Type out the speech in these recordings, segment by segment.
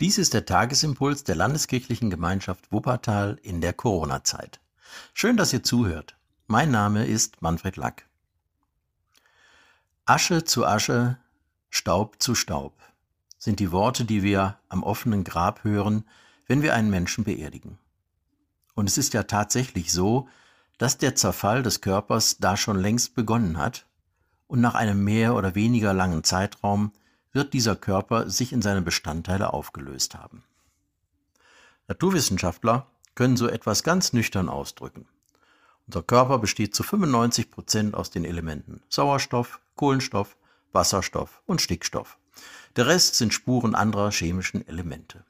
Dies ist der Tagesimpuls der Landeskirchlichen Gemeinschaft Wuppertal in der Corona-Zeit. Schön, dass ihr zuhört. Mein Name ist Manfred Lack. Asche zu Asche, Staub zu Staub sind die Worte, die wir am offenen Grab hören, wenn wir einen Menschen beerdigen. Und es ist ja tatsächlich so, dass der Zerfall des Körpers da schon längst begonnen hat und nach einem mehr oder weniger langen Zeitraum wird dieser Körper sich in seine Bestandteile aufgelöst haben. Naturwissenschaftler können so etwas ganz nüchtern ausdrücken. Unser Körper besteht zu 95 Prozent aus den Elementen Sauerstoff, Kohlenstoff, Wasserstoff und Stickstoff. Der Rest sind Spuren anderer chemischen Elemente.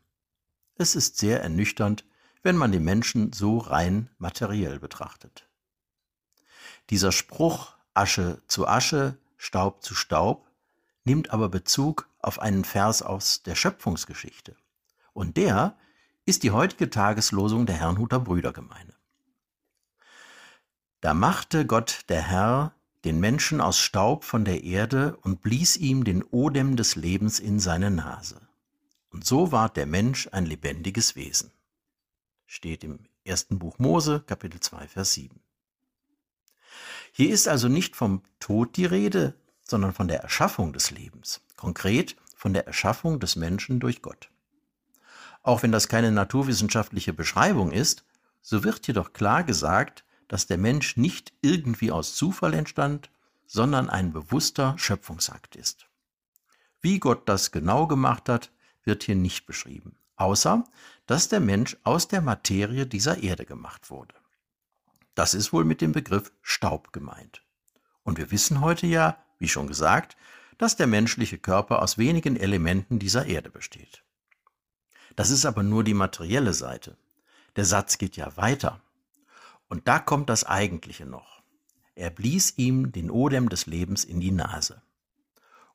Es ist sehr ernüchternd, wenn man den Menschen so rein materiell betrachtet. Dieser Spruch Asche zu Asche, Staub zu Staub nimmt aber Bezug auf einen Vers aus der Schöpfungsgeschichte. Und der ist die heutige Tageslosung der Herrnhuter Brüdergemeinde. Da machte Gott der Herr den Menschen aus Staub von der Erde und blies ihm den Odem des Lebens in seine Nase. Und so ward der Mensch ein lebendiges Wesen. Steht im ersten Buch Mose, Kapitel 2, Vers 7. Hier ist also nicht vom Tod die Rede, sondern von der Erschaffung des Lebens, konkret von der Erschaffung des Menschen durch Gott. Auch wenn das keine naturwissenschaftliche Beschreibung ist, so wird jedoch klar gesagt, dass der Mensch nicht irgendwie aus Zufall entstand, sondern ein bewusster Schöpfungsakt ist. Wie Gott das genau gemacht hat, wird hier nicht beschrieben, außer dass der Mensch aus der Materie dieser Erde gemacht wurde. Das ist wohl mit dem Begriff Staub gemeint. Und wir wissen heute ja, wie schon gesagt, dass der menschliche Körper aus wenigen Elementen dieser Erde besteht. Das ist aber nur die materielle Seite. Der Satz geht ja weiter. Und da kommt das Eigentliche noch. Er blies ihm den Odem des Lebens in die Nase.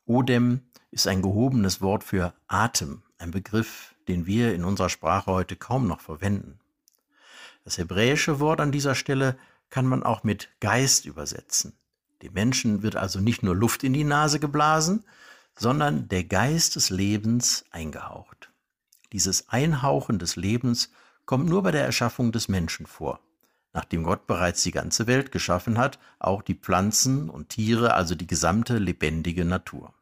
Odem ist ein gehobenes Wort für Atem, ein Begriff, den wir in unserer Sprache heute kaum noch verwenden. Das hebräische Wort an dieser Stelle kann man auch mit Geist übersetzen. Dem Menschen wird also nicht nur Luft in die Nase geblasen, sondern der Geist des Lebens eingehaucht. Dieses Einhauchen des Lebens kommt nur bei der Erschaffung des Menschen vor, nachdem Gott bereits die ganze Welt geschaffen hat, auch die Pflanzen und Tiere, also die gesamte lebendige Natur.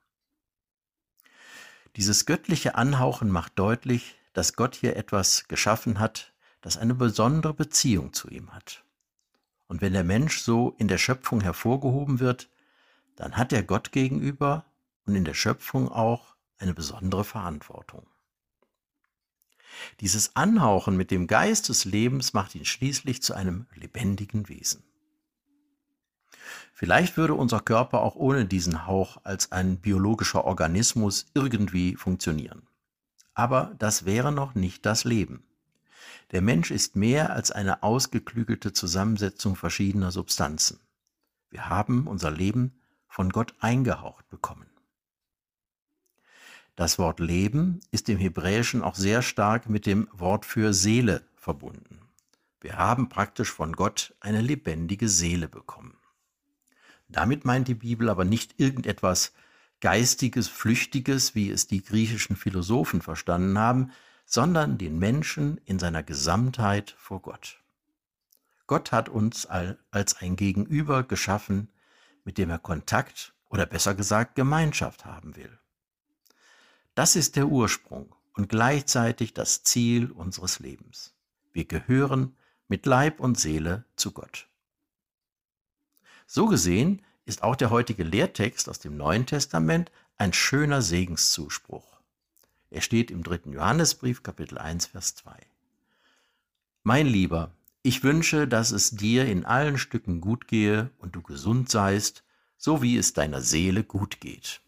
Dieses göttliche Anhauchen macht deutlich, dass Gott hier etwas geschaffen hat, das eine besondere Beziehung zu ihm hat. Und wenn der Mensch so in der Schöpfung hervorgehoben wird, dann hat er Gott gegenüber und in der Schöpfung auch eine besondere Verantwortung. Dieses Anhauchen mit dem Geist des Lebens macht ihn schließlich zu einem lebendigen Wesen. Vielleicht würde unser Körper auch ohne diesen Hauch als ein biologischer Organismus irgendwie funktionieren. Aber das wäre noch nicht das Leben. Der Mensch ist mehr als eine ausgeklügelte Zusammensetzung verschiedener Substanzen. Wir haben unser Leben von Gott eingehaucht bekommen. Das Wort Leben ist im Hebräischen auch sehr stark mit dem Wort für Seele verbunden. Wir haben praktisch von Gott eine lebendige Seele bekommen. Damit meint die Bibel aber nicht irgendetwas Geistiges, Flüchtiges, wie es die griechischen Philosophen verstanden haben, sondern den Menschen in seiner Gesamtheit vor Gott. Gott hat uns als ein Gegenüber geschaffen, mit dem er Kontakt oder besser gesagt Gemeinschaft haben will. Das ist der Ursprung und gleichzeitig das Ziel unseres Lebens. Wir gehören mit Leib und Seele zu Gott. So gesehen ist auch der heutige Lehrtext aus dem Neuen Testament ein schöner Segenszuspruch. Er steht im dritten Johannesbrief, Kapitel 1, Vers 2. Mein Lieber, ich wünsche, dass es dir in allen Stücken gut gehe und du gesund seist, so wie es deiner Seele gut geht.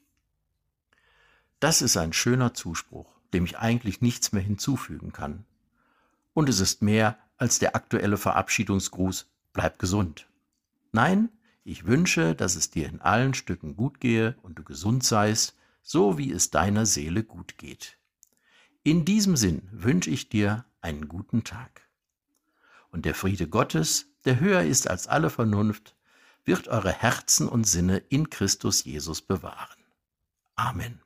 Das ist ein schöner Zuspruch, dem ich eigentlich nichts mehr hinzufügen kann. Und es ist mehr als der aktuelle Verabschiedungsgruß Bleib gesund. Nein, ich wünsche, dass es dir in allen Stücken gut gehe und du gesund seist, so wie es deiner Seele gut geht. In diesem Sinn wünsche ich dir einen guten Tag. Und der Friede Gottes, der höher ist als alle Vernunft, wird eure Herzen und Sinne in Christus Jesus bewahren. Amen.